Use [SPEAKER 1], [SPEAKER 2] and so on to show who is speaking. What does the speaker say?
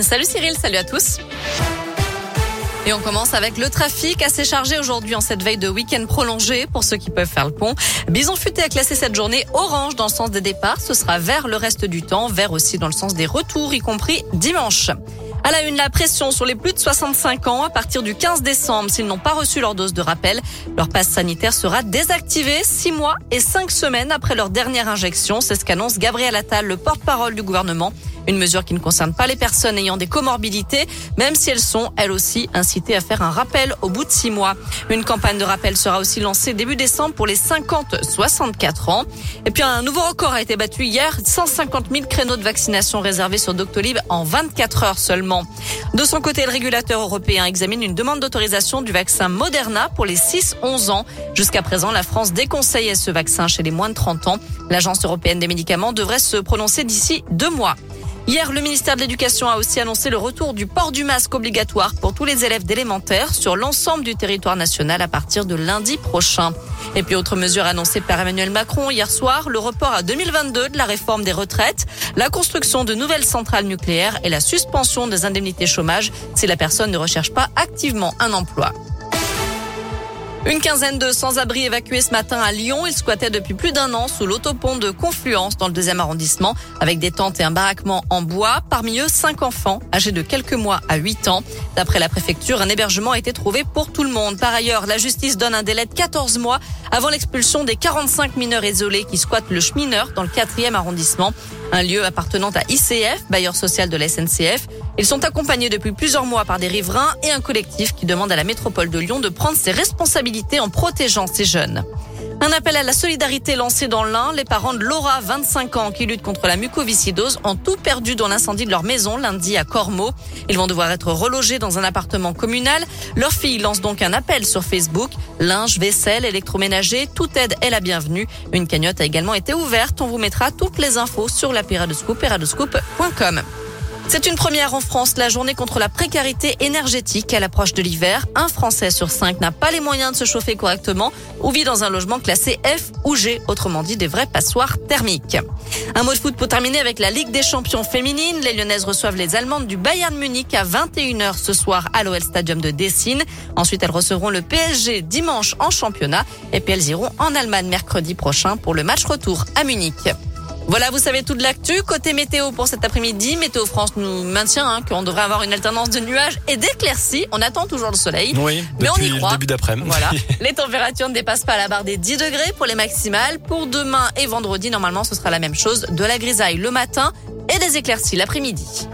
[SPEAKER 1] Salut Cyril, salut à tous. Et on commence avec le trafic assez chargé aujourd'hui en cette veille de week-end prolongé pour ceux qui peuvent faire le pont. Bison Futé a classé cette journée orange dans le sens des départs. Ce sera vert le reste du temps, vert aussi dans le sens des retours, y compris dimanche. À la une, la pression sur les plus de 65 ans à partir du 15 décembre. S'ils n'ont pas reçu leur dose de rappel, leur passe sanitaire sera désactivé six mois et cinq semaines après leur dernière injection. C'est ce qu'annonce Gabriel Attal, le porte-parole du gouvernement. Une mesure qui ne concerne pas les personnes ayant des comorbidités, même si elles sont, elles aussi, incitées à faire un rappel au bout de six mois. Une campagne de rappel sera aussi lancée début décembre pour les 50-64 ans. Et puis un nouveau record a été battu hier, 150 000 créneaux de vaccination réservés sur Doctolib en 24 heures seulement. De son côté, le régulateur européen examine une demande d'autorisation du vaccin Moderna pour les 6-11 ans. Jusqu'à présent, la France déconseillait ce vaccin chez les moins de 30 ans. L'Agence européenne des médicaments devrait se prononcer d'ici deux mois. Hier, le ministère de l'Éducation a aussi annoncé le retour du port du masque obligatoire pour tous les élèves d'élémentaire sur l'ensemble du territoire national à partir de lundi prochain. Et puis autre mesure annoncée par Emmanuel Macron hier soir, le report à 2022 de la réforme des retraites, la construction de nouvelles centrales nucléaires et la suspension des indemnités chômage si la personne ne recherche pas activement un emploi. Une quinzaine de sans-abri évacués ce matin à Lyon. Ils squattaient depuis plus d'un an sous l'autopont de Confluence dans le deuxième arrondissement avec des tentes et un baraquement en bois. Parmi eux, cinq enfants âgés de quelques mois à huit ans. D'après la préfecture, un hébergement a été trouvé pour tout le monde. Par ailleurs, la justice donne un délai de 14 mois avant l'expulsion des 45 mineurs isolés qui squattent le chemineur dans le quatrième arrondissement un lieu appartenant à ICF, bailleur social de la SNCF. Ils sont accompagnés depuis plusieurs mois par des riverains et un collectif qui demande à la métropole de Lyon de prendre ses responsabilités en protégeant ces jeunes. Un appel à la solidarité lancé dans l'Ain. Les parents de Laura, 25 ans, qui lutte contre la mucoviscidose, ont tout perdu dans l'incendie de leur maison lundi à Cormeaux. Ils vont devoir être relogés dans un appartement communal. Leur fille lance donc un appel sur Facebook. Linge, vaisselle, électroménager, toute aide est la bienvenue. Une cagnotte a également été ouverte. On vous mettra toutes les infos sur la Scoop, c'est une première en France, la journée contre la précarité énergétique à l'approche de l'hiver. Un Français sur cinq n'a pas les moyens de se chauffer correctement ou vit dans un logement classé F ou G, autrement dit des vrais passoires thermiques. Un mot de foot pour terminer avec la Ligue des champions féminines. Les Lyonnaises reçoivent les Allemandes du Bayern Munich à 21h ce soir à l'OL Stadium de Dessine. Ensuite, elles recevront le PSG dimanche en championnat et puis elles iront en Allemagne mercredi prochain pour le match retour à Munich. Voilà, vous savez tout de l'actu. Côté météo pour cet après-midi, Météo France nous maintient hein, qu'on devrait avoir une alternance de nuages et d'éclaircies. On attend toujours le soleil.
[SPEAKER 2] Oui, mais on y croit. début d'après-midi.
[SPEAKER 1] Voilà. Les températures ne dépassent pas la barre des 10 degrés pour les maximales. Pour demain et vendredi, normalement, ce sera la même chose. De la grisaille le matin et des éclaircies l'après-midi.